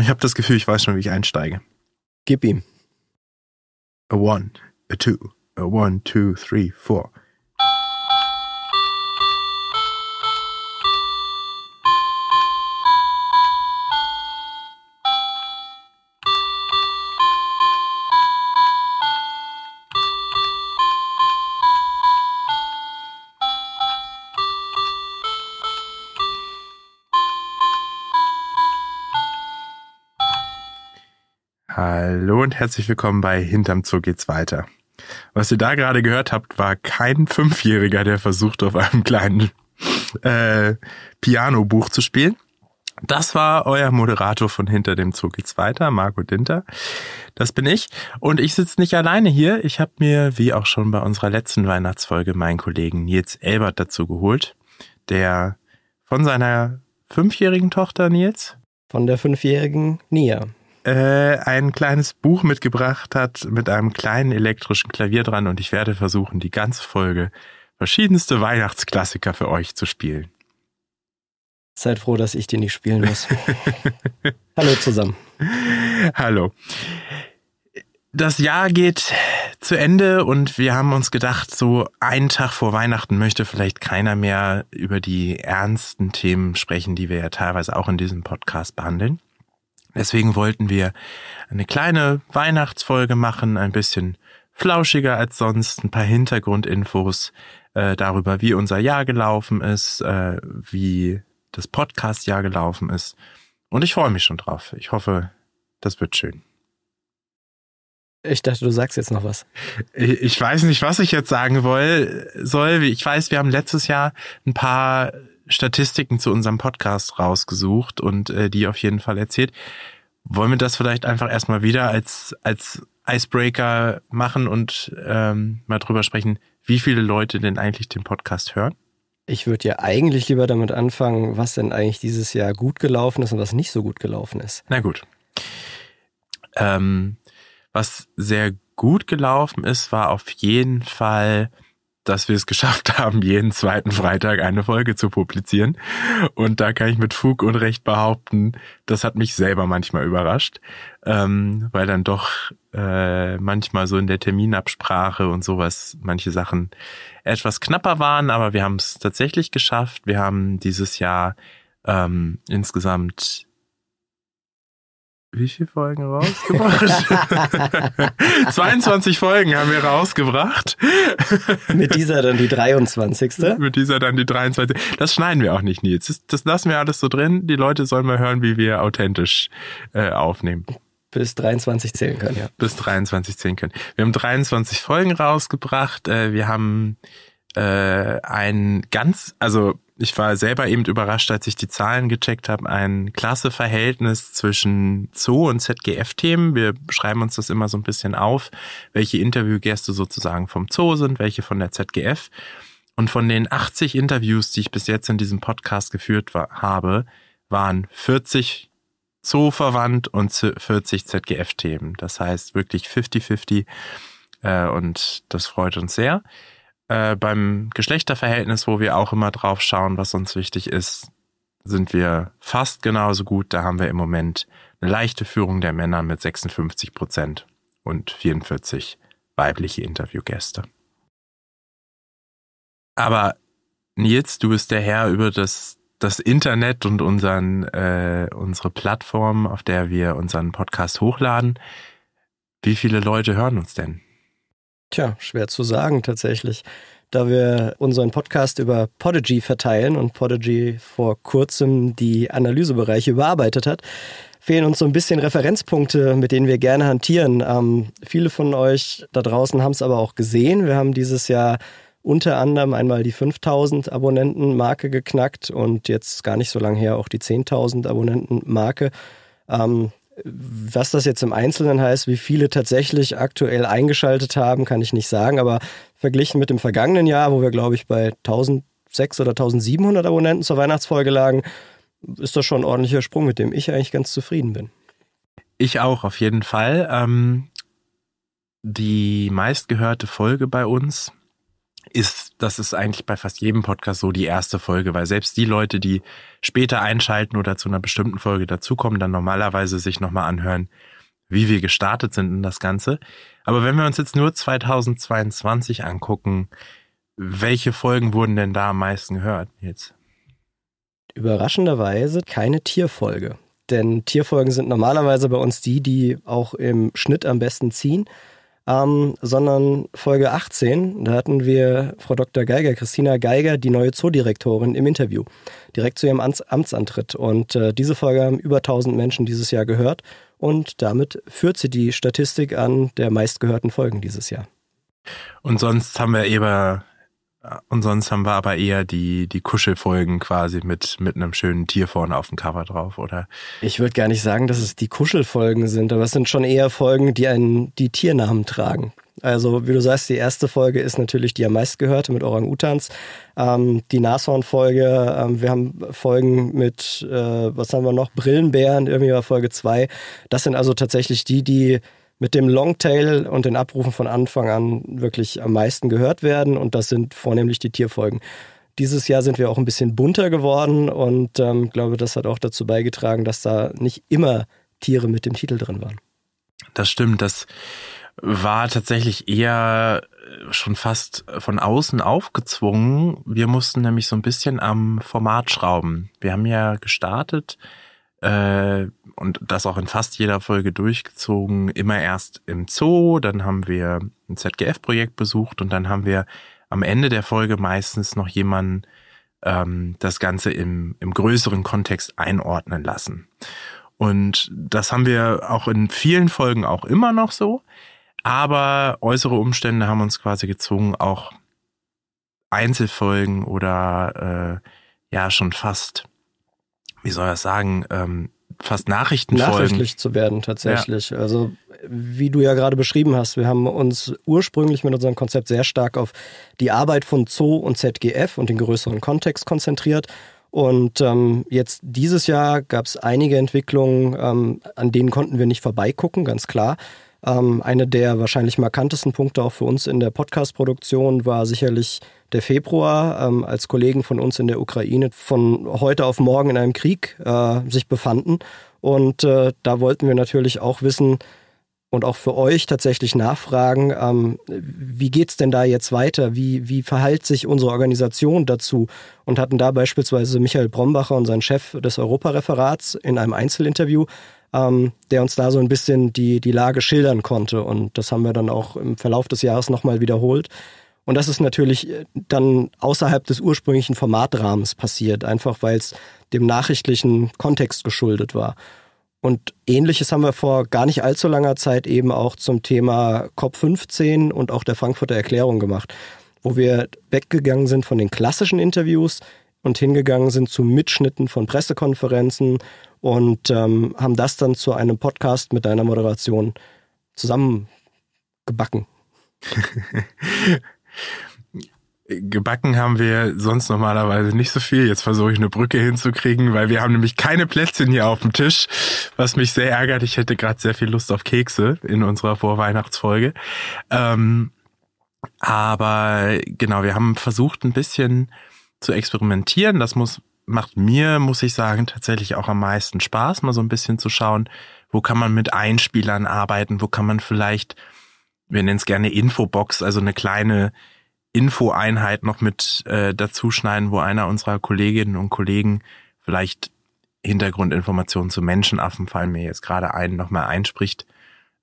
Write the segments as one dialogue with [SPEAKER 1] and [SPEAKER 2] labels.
[SPEAKER 1] Ich habe das Gefühl, ich weiß schon, wie ich einsteige.
[SPEAKER 2] Gib ihm.
[SPEAKER 1] A one, a two, a one, two, three, four. Und herzlich willkommen bei Hinterm Zoo geht's weiter. Was ihr da gerade gehört habt, war kein Fünfjähriger, der versucht, auf einem kleinen äh, Pianobuch zu spielen. Das war euer Moderator von Hinter dem Zoo geht's weiter, Marco Dinter. Das bin ich. Und ich sitze nicht alleine hier. Ich habe mir, wie auch schon bei unserer letzten Weihnachtsfolge, meinen Kollegen Nils Elbert dazu geholt, der von seiner fünfjährigen Tochter Nils.
[SPEAKER 2] Von der fünfjährigen Nia
[SPEAKER 1] äh, ein kleines Buch mitgebracht hat mit einem kleinen elektrischen Klavier dran und ich werde versuchen, die ganze Folge verschiedenste Weihnachtsklassiker für euch zu spielen.
[SPEAKER 2] Seid froh, dass ich die nicht spielen muss. Hallo zusammen.
[SPEAKER 1] Hallo. Das Jahr geht zu Ende und wir haben uns gedacht, so einen Tag vor Weihnachten möchte vielleicht keiner mehr über die ernsten Themen sprechen, die wir ja teilweise auch in diesem Podcast behandeln. Deswegen wollten wir eine kleine Weihnachtsfolge machen, ein bisschen flauschiger als sonst, ein paar Hintergrundinfos äh, darüber, wie unser Jahr gelaufen ist, äh, wie das Podcast-Jahr gelaufen ist. Und ich freue mich schon drauf. Ich hoffe, das wird schön.
[SPEAKER 2] Ich dachte, du sagst jetzt noch was.
[SPEAKER 1] Ich weiß nicht, was ich jetzt sagen soll. Ich weiß, wir haben letztes Jahr ein paar Statistiken zu unserem Podcast rausgesucht und äh, die auf jeden Fall erzählt. Wollen wir das vielleicht einfach erstmal wieder als, als Icebreaker machen und ähm, mal drüber sprechen, wie viele Leute denn eigentlich den Podcast hören?
[SPEAKER 2] Ich würde ja eigentlich lieber damit anfangen, was denn eigentlich dieses Jahr gut gelaufen ist und was nicht so gut gelaufen ist.
[SPEAKER 1] Na gut. Ähm, was sehr gut gelaufen ist, war auf jeden Fall dass wir es geschafft haben, jeden zweiten Freitag eine Folge zu publizieren. Und da kann ich mit Fug und Recht behaupten, das hat mich selber manchmal überrascht, ähm, weil dann doch äh, manchmal so in der Terminabsprache und sowas manche Sachen etwas knapper waren, aber wir haben es tatsächlich geschafft. Wir haben dieses Jahr ähm, insgesamt wie viele Folgen rausgebracht? 22 Folgen haben wir rausgebracht.
[SPEAKER 2] Mit dieser dann die 23.
[SPEAKER 1] Mit dieser dann die 23. Das schneiden wir auch nicht, Nils. Das, das lassen wir alles so drin. Die Leute sollen mal hören, wie wir authentisch äh, aufnehmen.
[SPEAKER 2] Bis 23 zählen können, ja.
[SPEAKER 1] Bis 23 zählen können. Wir haben 23 Folgen rausgebracht. Äh, wir haben äh, ein ganz, also ich war selber eben überrascht, als ich die Zahlen gecheckt habe, ein klasse Verhältnis zwischen Zoo und ZGF-Themen. Wir schreiben uns das immer so ein bisschen auf, welche Interviewgäste sozusagen vom Zoo sind, welche von der ZGF. Und von den 80 Interviews, die ich bis jetzt in diesem Podcast geführt war, habe, waren 40 Zoo-verwandt und 40 ZGF-Themen. Das heißt wirklich 50-50 äh, und das freut uns sehr. Äh, beim Geschlechterverhältnis, wo wir auch immer drauf schauen, was uns wichtig ist, sind wir fast genauso gut. Da haben wir im Moment eine leichte Führung der Männer mit 56 Prozent und 44 weibliche Interviewgäste. Aber Nils, du bist der Herr über das, das Internet und unseren, äh, unsere Plattform, auf der wir unseren Podcast hochladen. Wie viele Leute hören uns denn?
[SPEAKER 2] Tja, schwer zu sagen tatsächlich. Da wir unseren Podcast über Podigy verteilen und Podigy vor kurzem die Analysebereiche überarbeitet hat, fehlen uns so ein bisschen Referenzpunkte, mit denen wir gerne hantieren. Ähm, viele von euch da draußen haben es aber auch gesehen. Wir haben dieses Jahr unter anderem einmal die 5000 Abonnenten-Marke geknackt und jetzt gar nicht so lange her auch die 10.000 Abonnenten-Marke. Ähm, was das jetzt im Einzelnen heißt, wie viele tatsächlich aktuell eingeschaltet haben, kann ich nicht sagen. Aber verglichen mit dem vergangenen Jahr, wo wir, glaube ich, bei 1600 oder 1700 Abonnenten zur Weihnachtsfolge lagen, ist das schon ein ordentlicher Sprung, mit dem ich eigentlich ganz zufrieden bin.
[SPEAKER 1] Ich auch, auf jeden Fall. Ähm, die meistgehörte Folge bei uns ist das ist eigentlich bei fast jedem Podcast so die erste Folge, weil selbst die Leute, die später einschalten oder zu einer bestimmten Folge dazukommen, dann normalerweise sich nochmal anhören, wie wir gestartet sind in das Ganze. Aber wenn wir uns jetzt nur 2022 angucken, welche Folgen wurden denn da am meisten gehört jetzt?
[SPEAKER 2] Überraschenderweise keine Tierfolge. Denn Tierfolgen sind normalerweise bei uns die, die auch im Schnitt am besten ziehen ähm, sondern Folge 18, da hatten wir Frau Dr. Geiger, Christina Geiger, die neue Zoodirektorin im Interview, direkt zu ihrem Amts Amtsantritt. Und äh, diese Folge haben über 1000 Menschen dieses Jahr gehört und damit führt sie die Statistik an der meistgehörten Folgen dieses Jahr.
[SPEAKER 1] Und sonst haben wir eben und sonst haben wir aber eher die, die Kuschelfolgen quasi mit, mit einem schönen Tier vorne auf dem Cover drauf, oder?
[SPEAKER 2] Ich würde gar nicht sagen, dass es die Kuschelfolgen sind, aber es sind schon eher Folgen, die einen, die Tiernamen tragen. Also, wie du sagst, die erste Folge ist natürlich die am meistgehörte mit Orang-Utans. Ähm, die Nashorn-Folge, ähm, wir haben Folgen mit, äh, was haben wir noch? Brillenbären, irgendwie war Folge zwei. Das sind also tatsächlich die, die mit dem Longtail und den Abrufen von Anfang an wirklich am meisten gehört werden und das sind vornehmlich die Tierfolgen. Dieses Jahr sind wir auch ein bisschen bunter geworden und ähm, glaube, das hat auch dazu beigetragen, dass da nicht immer Tiere mit dem Titel drin waren.
[SPEAKER 1] Das stimmt, das war tatsächlich eher schon fast von außen aufgezwungen. Wir mussten nämlich so ein bisschen am Format schrauben. Wir haben ja gestartet äh, und das auch in fast jeder Folge durchgezogen, immer erst im Zoo, dann haben wir ein ZGF-Projekt besucht und dann haben wir am Ende der Folge meistens noch jemanden ähm, das Ganze im, im größeren Kontext einordnen lassen. Und das haben wir auch in vielen Folgen auch immer noch so. Aber äußere Umstände haben uns quasi gezwungen, auch Einzelfolgen oder äh, ja schon fast wie soll ich sagen, ähm, fast Nachrichtenfolgen.
[SPEAKER 2] Nachrichtlich zu werden tatsächlich. Ja. Also wie du ja gerade beschrieben hast, wir haben uns ursprünglich mit unserem Konzept sehr stark auf die Arbeit von Zoo und ZGF und den größeren Kontext konzentriert. Und ähm, jetzt dieses Jahr gab es einige Entwicklungen, ähm, an denen konnten wir nicht vorbeigucken, ganz klar. Ähm, eine der wahrscheinlich markantesten Punkte auch für uns in der Podcast-Produktion war sicherlich der Februar, ähm, als Kollegen von uns in der Ukraine von heute auf morgen in einem Krieg äh, sich befanden. Und äh, da wollten wir natürlich auch wissen und auch für euch tatsächlich nachfragen, ähm, wie geht's denn da jetzt weiter? Wie, wie verhält sich unsere Organisation dazu? Und hatten da beispielsweise Michael Brombacher und sein Chef des Europareferats in einem Einzelinterview ähm, der uns da so ein bisschen die, die Lage schildern konnte. Und das haben wir dann auch im Verlauf des Jahres nochmal wiederholt. Und das ist natürlich äh, dann außerhalb des ursprünglichen Formatrahmens passiert, einfach weil es dem nachrichtlichen Kontext geschuldet war. Und ähnliches haben wir vor gar nicht allzu langer Zeit eben auch zum Thema COP15 und auch der Frankfurter Erklärung gemacht, wo wir weggegangen sind von den klassischen Interviews und hingegangen sind zu Mitschnitten von Pressekonferenzen und ähm, haben das dann zu einem Podcast mit deiner Moderation zusammengebacken.
[SPEAKER 1] Gebacken haben wir sonst normalerweise nicht so viel. Jetzt versuche ich eine Brücke hinzukriegen, weil wir haben nämlich keine Plätzchen hier auf dem Tisch, was mich sehr ärgert. Ich hätte gerade sehr viel Lust auf Kekse in unserer Vorweihnachtsfolge. Ähm, aber genau, wir haben versucht ein bisschen zu experimentieren. Das muss macht mir, muss ich sagen, tatsächlich auch am meisten Spaß, mal so ein bisschen zu schauen, wo kann man mit Einspielern arbeiten, wo kann man vielleicht, wir nennen es gerne Infobox, also eine kleine Infoeinheit noch mit äh, dazu schneiden, wo einer unserer Kolleginnen und Kollegen vielleicht Hintergrundinformationen zu Menschenaffen fallen mir jetzt gerade ein, nochmal einspricht,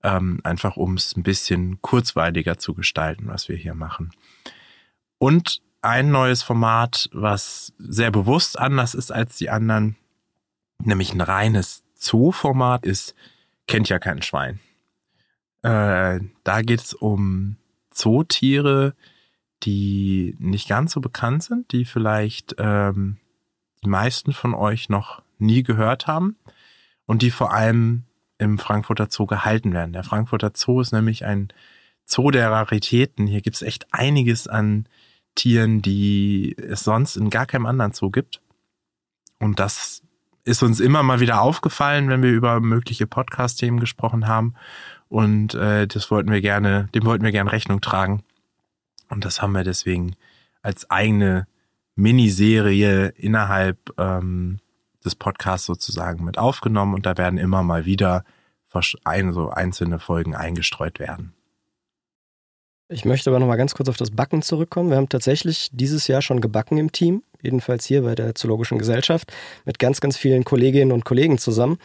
[SPEAKER 1] ähm, einfach um es ein bisschen kurzweiliger zu gestalten, was wir hier machen. Und ein neues Format, was sehr bewusst anders ist als die anderen, nämlich ein reines Zoo-Format ist, kennt ja kein Schwein. Äh, da geht es um Zootiere, die nicht ganz so bekannt sind, die vielleicht ähm, die meisten von euch noch nie gehört haben und die vor allem im Frankfurter Zoo gehalten werden. Der Frankfurter Zoo ist nämlich ein Zoo der Raritäten. Hier gibt es echt einiges an Tieren, die es sonst in gar keinem anderen Zoo gibt. Und das ist uns immer mal wieder aufgefallen, wenn wir über mögliche Podcast-Themen gesprochen haben. Und äh, das wollten wir gerne, dem wollten wir gerne Rechnung tragen. Und das haben wir deswegen als eigene Miniserie innerhalb ähm, des Podcasts sozusagen mit aufgenommen und da werden immer mal wieder ein, so einzelne Folgen eingestreut werden.
[SPEAKER 2] Ich möchte aber noch mal ganz kurz auf das Backen zurückkommen. Wir haben tatsächlich dieses Jahr schon gebacken im Team, jedenfalls hier bei der Zoologischen Gesellschaft, mit ganz, ganz vielen Kolleginnen und Kollegen zusammen.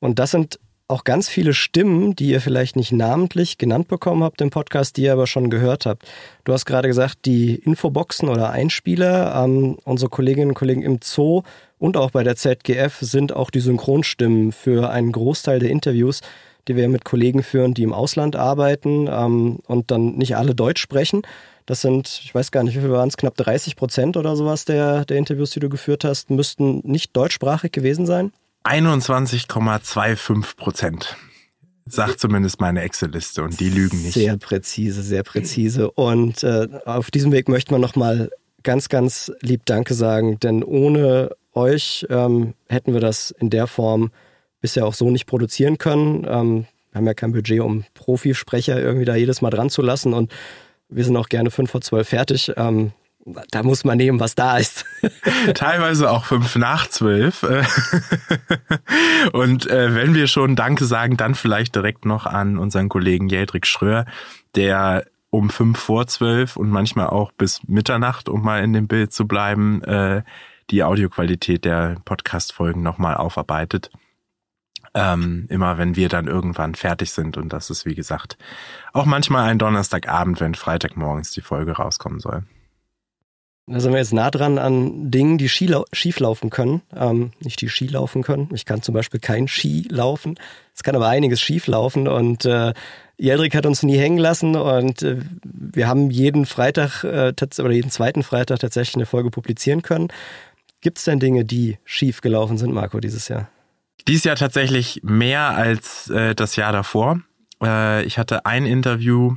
[SPEAKER 2] Und das sind auch ganz viele Stimmen, die ihr vielleicht nicht namentlich genannt bekommen habt im Podcast, die ihr aber schon gehört habt. Du hast gerade gesagt, die Infoboxen oder Einspieler, ähm, unsere Kolleginnen und Kollegen im Zoo und auch bei der ZGF sind auch die Synchronstimmen für einen Großteil der Interviews, die wir mit Kollegen führen, die im Ausland arbeiten ähm, und dann nicht alle Deutsch sprechen. Das sind, ich weiß gar nicht, wie viel waren es, knapp 30 Prozent oder sowas der, der Interviews, die du geführt hast, müssten nicht deutschsprachig gewesen sein?
[SPEAKER 1] 21,25 Prozent. Sagt zumindest meine Excel-Liste und die lügen nicht.
[SPEAKER 2] Sehr präzise, sehr präzise. Und äh, auf diesem Weg möchte man nochmal ganz, ganz lieb Danke sagen, denn ohne euch ähm, hätten wir das in der Form bisher auch so nicht produzieren können. Ähm, wir haben ja kein Budget, um Profisprecher irgendwie da jedes Mal dran zu lassen und wir sind auch gerne fünf vor zwölf fertig. Ähm, da muss man nehmen, was da ist.
[SPEAKER 1] Teilweise auch fünf nach zwölf. Und äh, wenn wir schon Danke sagen, dann vielleicht direkt noch an unseren Kollegen Jeldrik Schröer, der um fünf vor zwölf und manchmal auch bis Mitternacht, um mal in dem Bild zu bleiben, äh, die Audioqualität der Podcast-Folgen nochmal aufarbeitet. Ähm, immer wenn wir dann irgendwann fertig sind und das ist wie gesagt auch manchmal ein Donnerstagabend, wenn Freitagmorgens die Folge rauskommen soll.
[SPEAKER 2] Da sind wir jetzt nah dran an Dingen, die schief laufen können. Ähm, nicht die Ski laufen können. Ich kann zum Beispiel kein Ski laufen. Es kann aber einiges schief laufen und äh, Jeldrik hat uns nie hängen lassen und äh, wir haben jeden Freitag äh, oder jeden zweiten Freitag tatsächlich eine Folge publizieren können. Gibt es denn Dinge, die schief gelaufen sind, Marco, dieses Jahr?
[SPEAKER 1] Dies Jahr tatsächlich mehr als äh, das Jahr davor. Äh, ich hatte ein Interview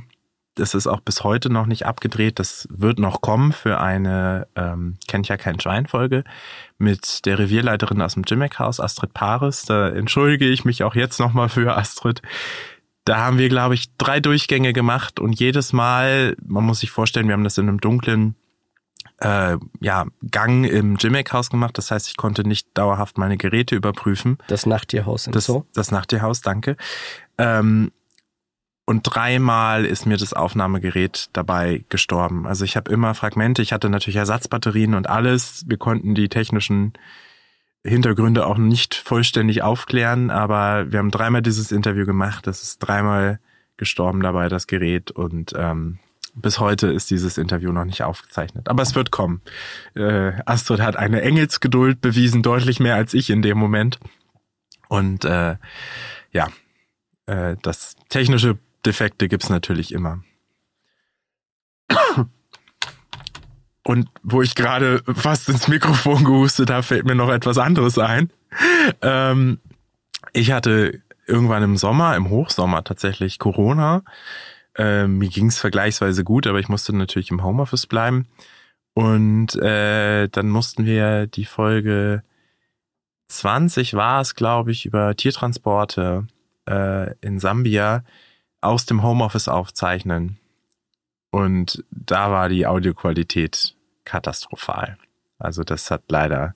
[SPEAKER 1] das ist auch bis heute noch nicht abgedreht. Das wird noch kommen für eine ähm, Kennt ja kein Schwein-Folge mit der Revierleiterin aus dem Jimmick-Haus, Astrid Paris. Da entschuldige ich mich auch jetzt nochmal für Astrid. Da haben wir, glaube ich, drei Durchgänge gemacht und jedes Mal, man muss sich vorstellen, wir haben das in einem dunklen äh, ja, Gang im Jimmick-Haus gemacht. Das heißt, ich konnte nicht dauerhaft meine Geräte überprüfen.
[SPEAKER 2] Das Nachttierhaus im
[SPEAKER 1] das,
[SPEAKER 2] Zoo?
[SPEAKER 1] Das Nachttierhaus, danke. Ähm, und dreimal ist mir das Aufnahmegerät dabei gestorben. Also ich habe immer Fragmente, ich hatte natürlich Ersatzbatterien und alles. Wir konnten die technischen Hintergründe auch nicht vollständig aufklären, aber wir haben dreimal dieses Interview gemacht. Das ist dreimal gestorben dabei, das Gerät. Und ähm, bis heute ist dieses Interview noch nicht aufgezeichnet. Aber es wird kommen. Äh, Astrid hat eine Engelsgeduld bewiesen, deutlich mehr als ich in dem Moment. Und äh, ja, äh, das technische Defekte gibt's natürlich immer. Und wo ich gerade fast ins Mikrofon gehustet habe, fällt mir noch etwas anderes ein. Ähm, ich hatte irgendwann im Sommer, im Hochsommer tatsächlich Corona. Ähm, mir ging's vergleichsweise gut, aber ich musste natürlich im Homeoffice bleiben. Und äh, dann mussten wir die Folge 20 war es, glaube ich, über Tiertransporte äh, in Sambia aus dem Homeoffice aufzeichnen. Und da war die Audioqualität katastrophal. Also das hat leider,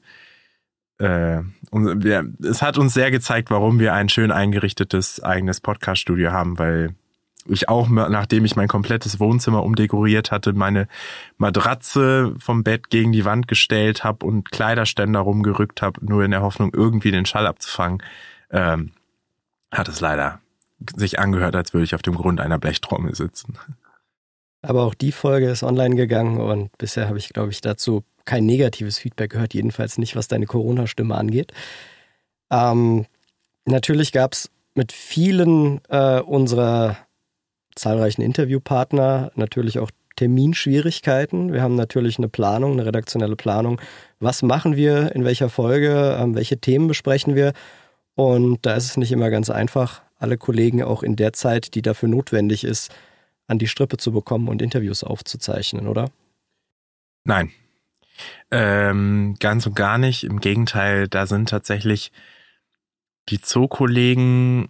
[SPEAKER 1] äh, wir, es hat uns sehr gezeigt, warum wir ein schön eingerichtetes eigenes Podcast-Studio haben, weil ich auch, nachdem ich mein komplettes Wohnzimmer umdekoriert hatte, meine Matratze vom Bett gegen die Wand gestellt habe und Kleiderständer rumgerückt habe, nur in der Hoffnung, irgendwie den Schall abzufangen, ähm, hat es leider sich angehört, als würde ich auf dem Grund einer Blechtrommel sitzen.
[SPEAKER 2] Aber auch die Folge ist online gegangen und bisher habe ich, glaube ich, dazu kein negatives Feedback gehört, jedenfalls nicht, was deine Corona-Stimme angeht. Ähm, natürlich gab es mit vielen äh, unserer zahlreichen Interviewpartner natürlich auch Terminschwierigkeiten. Wir haben natürlich eine Planung, eine redaktionelle Planung. Was machen wir, in welcher Folge, ähm, welche Themen besprechen wir? Und da ist es nicht immer ganz einfach, alle Kollegen auch in der Zeit, die dafür notwendig ist, an die Strippe zu bekommen und Interviews aufzuzeichnen, oder?
[SPEAKER 1] Nein. Ähm, ganz und gar nicht. Im Gegenteil, da sind tatsächlich die Zoo-Kollegen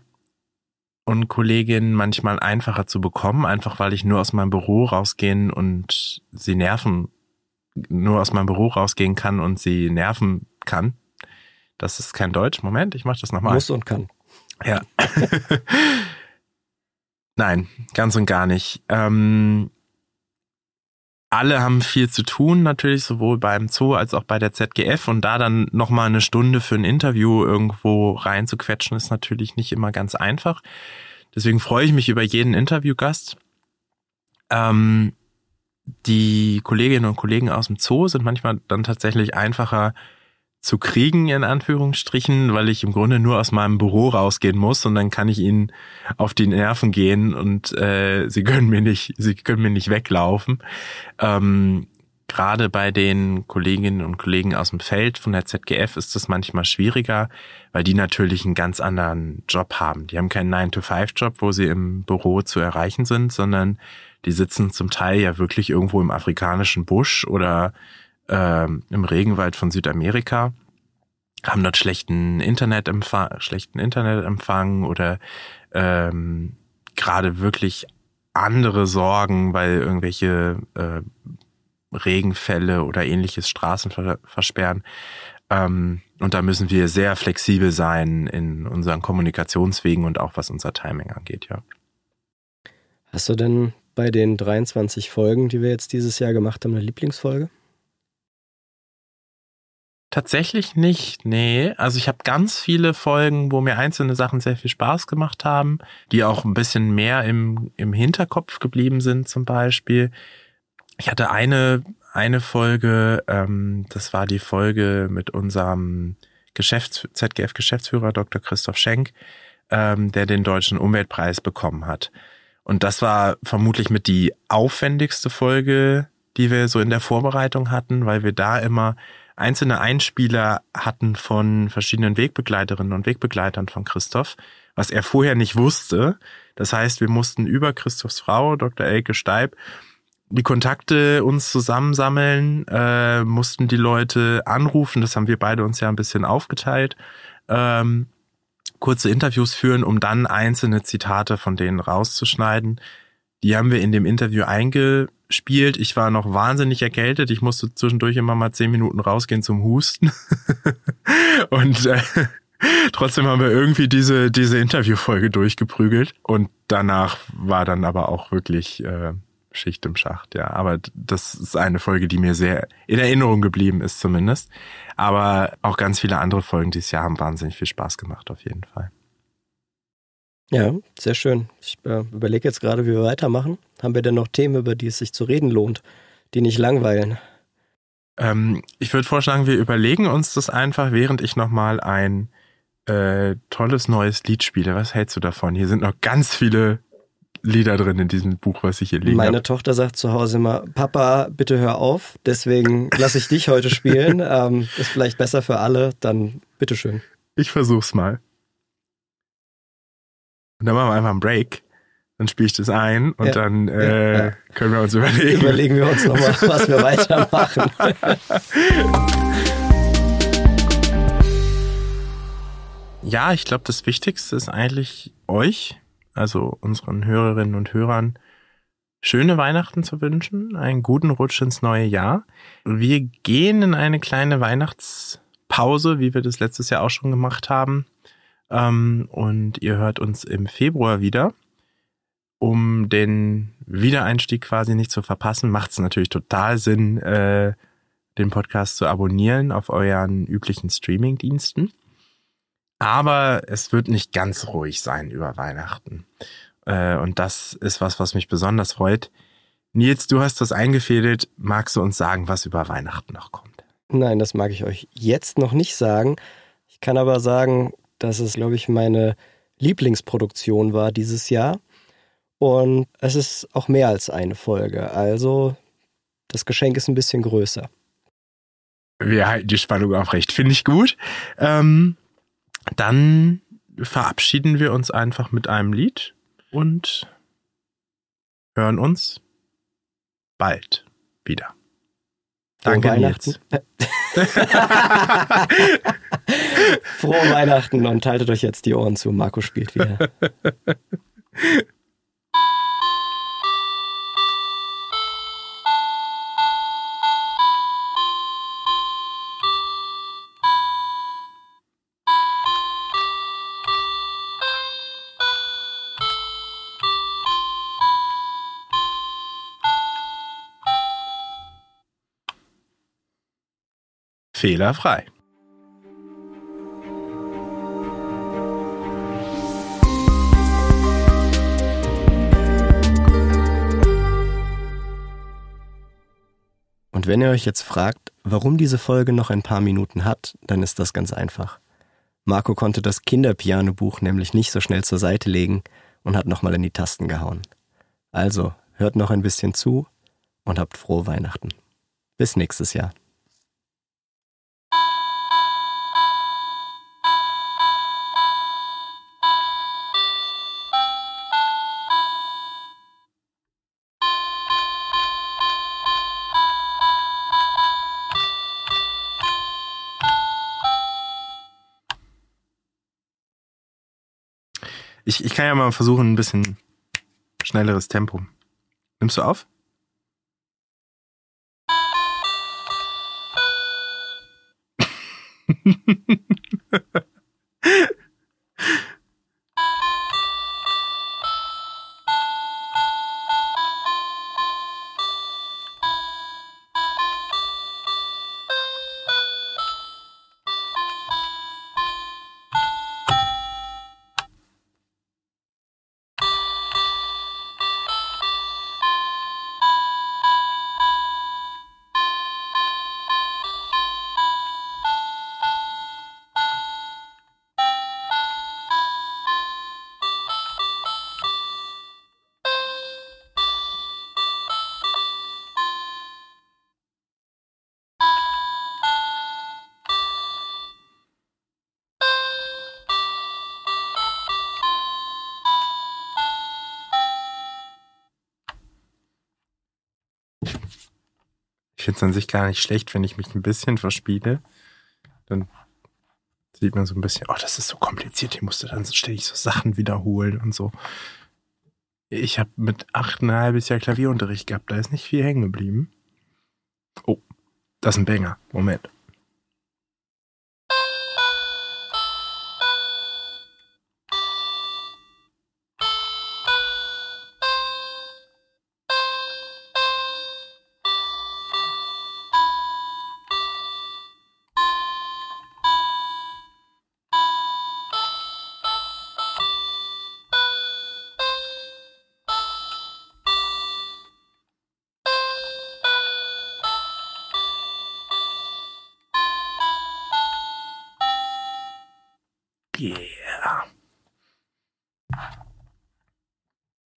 [SPEAKER 1] und Kolleginnen manchmal einfacher zu bekommen, einfach weil ich nur aus meinem Büro rausgehen und sie nerven nur aus meinem Büro rausgehen kann und sie nerven kann. Das ist kein Deutsch. Moment, ich mache das nochmal.
[SPEAKER 2] Muss und kann.
[SPEAKER 1] Ja. Nein, ganz und gar nicht. Ähm, alle haben viel zu tun, natürlich sowohl beim Zoo als auch bei der ZGF und da dann nochmal eine Stunde für ein Interview irgendwo reinzuquetschen, ist natürlich nicht immer ganz einfach. Deswegen freue ich mich über jeden Interviewgast. Ähm, die Kolleginnen und Kollegen aus dem Zoo sind manchmal dann tatsächlich einfacher zu kriegen, in Anführungsstrichen, weil ich im Grunde nur aus meinem Büro rausgehen muss und dann kann ich ihnen auf die Nerven gehen und äh, sie können mir nicht, sie können mir nicht weglaufen. Ähm, Gerade bei den Kolleginnen und Kollegen aus dem Feld von der ZGF ist das manchmal schwieriger, weil die natürlich einen ganz anderen Job haben. Die haben keinen 9-to-5-Job, wo sie im Büro zu erreichen sind, sondern die sitzen zum Teil ja wirklich irgendwo im afrikanischen Busch oder ähm, im Regenwald von Südamerika, haben dort schlechten Internetempfang, schlechten Internetempfang oder ähm, gerade wirklich andere Sorgen, weil irgendwelche äh, Regenfälle oder ähnliches Straßen versperren. Ähm, und da müssen wir sehr flexibel sein in unseren Kommunikationswegen und auch was unser Timing angeht, ja.
[SPEAKER 2] Hast du denn bei den 23 Folgen, die wir jetzt dieses Jahr gemacht haben, eine Lieblingsfolge?
[SPEAKER 1] Tatsächlich nicht, nee. Also ich habe ganz viele Folgen, wo mir einzelne Sachen sehr viel Spaß gemacht haben, die auch ein bisschen mehr im, im Hinterkopf geblieben sind zum Beispiel. Ich hatte eine, eine Folge, ähm, das war die Folge mit unserem Geschäfts ZGF-Geschäftsführer Dr. Christoph Schenk, ähm, der den Deutschen Umweltpreis bekommen hat. Und das war vermutlich mit die aufwendigste Folge, die wir so in der Vorbereitung hatten, weil wir da immer einzelne Einspieler hatten von verschiedenen Wegbegleiterinnen und Wegbegleitern von Christoph, was er vorher nicht wusste. Das heißt, wir mussten über Christophs Frau, Dr. Elke Steib, die Kontakte uns zusammensammeln, äh, mussten die Leute anrufen, das haben wir beide uns ja ein bisschen aufgeteilt, ähm, kurze Interviews führen, um dann einzelne Zitate von denen rauszuschneiden. Die haben wir in dem Interview einge spielt. Ich war noch wahnsinnig erkältet. Ich musste zwischendurch immer mal zehn Minuten rausgehen zum Husten. und äh, trotzdem haben wir irgendwie diese, diese Interviewfolge durchgeprügelt. Und danach war dann aber auch wirklich äh, Schicht im Schacht, ja. Aber das ist eine Folge, die mir sehr in Erinnerung geblieben ist zumindest. Aber auch ganz viele andere Folgen dieses Jahr haben wahnsinnig viel Spaß gemacht, auf jeden Fall.
[SPEAKER 2] Ja, sehr schön. Ich äh, überlege jetzt gerade, wie wir weitermachen. Haben wir denn noch Themen, über die es sich zu reden lohnt, die nicht langweilen?
[SPEAKER 1] Ähm, ich würde vorschlagen, wir überlegen uns das einfach, während ich nochmal ein äh, tolles neues Lied spiele. Was hältst du davon? Hier sind noch ganz viele Lieder drin in diesem Buch, was ich hier liegen
[SPEAKER 2] Meine hab. Tochter sagt zu Hause immer, Papa, bitte hör auf. Deswegen lasse ich dich heute spielen. ähm, ist vielleicht besser für alle. Dann bitteschön.
[SPEAKER 1] Ich versuch's mal. Und dann machen wir einfach einen Break. Dann spiele ich das ein und ja, dann äh, ja, können wir uns überlegen.
[SPEAKER 2] Überlegen wir uns nochmal, was wir weitermachen.
[SPEAKER 1] ja, ich glaube, das Wichtigste ist eigentlich euch, also unseren Hörerinnen und Hörern, schöne Weihnachten zu wünschen, einen guten Rutsch ins neue Jahr. Wir gehen in eine kleine Weihnachtspause, wie wir das letztes Jahr auch schon gemacht haben. Ähm, und ihr hört uns im Februar wieder. Um den Wiedereinstieg quasi nicht zu verpassen, macht es natürlich total Sinn, äh, den Podcast zu abonnieren auf euren üblichen Streaming-Diensten. Aber es wird nicht ganz ruhig sein über Weihnachten. Äh, und das ist was, was mich besonders freut. Nils, du hast das eingefädelt. Magst du uns sagen, was über Weihnachten noch kommt?
[SPEAKER 2] Nein, das mag ich euch jetzt noch nicht sagen. Ich kann aber sagen, dass es, glaube ich, meine Lieblingsproduktion war dieses Jahr. Und es ist auch mehr als eine Folge. Also das Geschenk ist ein bisschen größer.
[SPEAKER 1] Wir halten die Spannung aufrecht. Finde ich gut. Ähm, dann verabschieden wir uns einfach mit einem Lied und hören uns bald wieder. Danke, Weihnachten.
[SPEAKER 2] Frohe Weihnachten und haltet euch jetzt die Ohren zu. Marco spielt wieder.
[SPEAKER 1] fehlerfrei.
[SPEAKER 2] Und wenn ihr euch jetzt fragt, warum diese Folge noch ein paar Minuten hat, dann ist das ganz einfach. Marco konnte das Kinderpianobuch nämlich nicht so schnell zur Seite legen und hat nochmal in die Tasten gehauen. Also, hört noch ein bisschen zu und habt frohe Weihnachten. Bis nächstes Jahr.
[SPEAKER 1] Ich, ich kann ja mal versuchen, ein bisschen schnelleres Tempo. Nimmst du auf? finde es an sich gar nicht schlecht, wenn ich mich ein bisschen verspiele. Dann sieht man so ein bisschen, oh, das ist so kompliziert, ich musste dann ständig so Sachen wiederholen und so. Ich habe mit acht ein halbes Jahr Klavierunterricht gehabt, da ist nicht viel hängen geblieben. Oh, das ist ein Banger. Moment.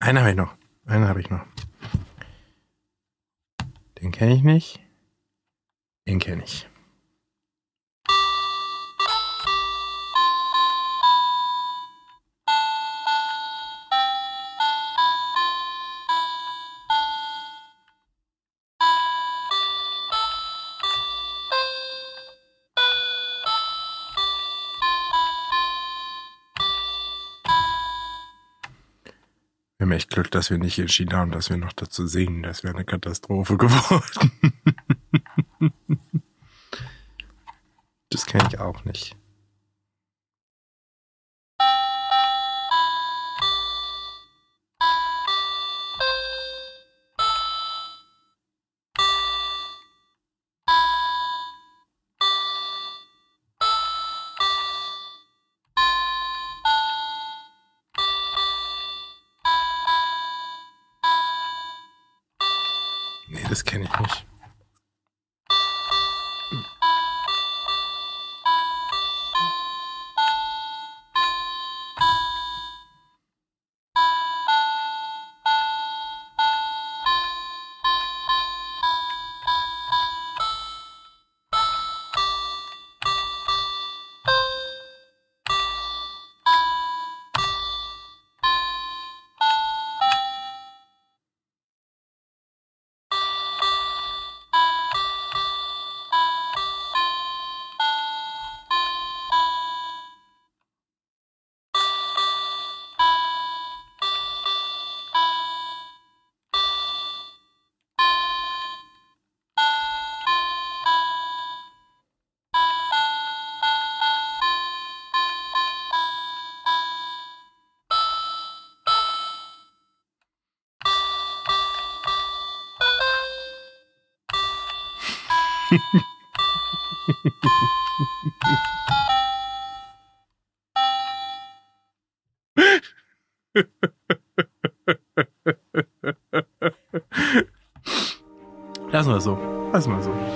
[SPEAKER 1] Einen habe ich noch. Einen habe ich noch. Den kenne ich nicht. Den kenne ich. Echt Glück, dass wir nicht China und dass wir noch dazu singen. Das wäre eine Katastrophe geworden. das kenne ich auch nicht. Das kenne ich nicht. Lass mal so. Lass mal so.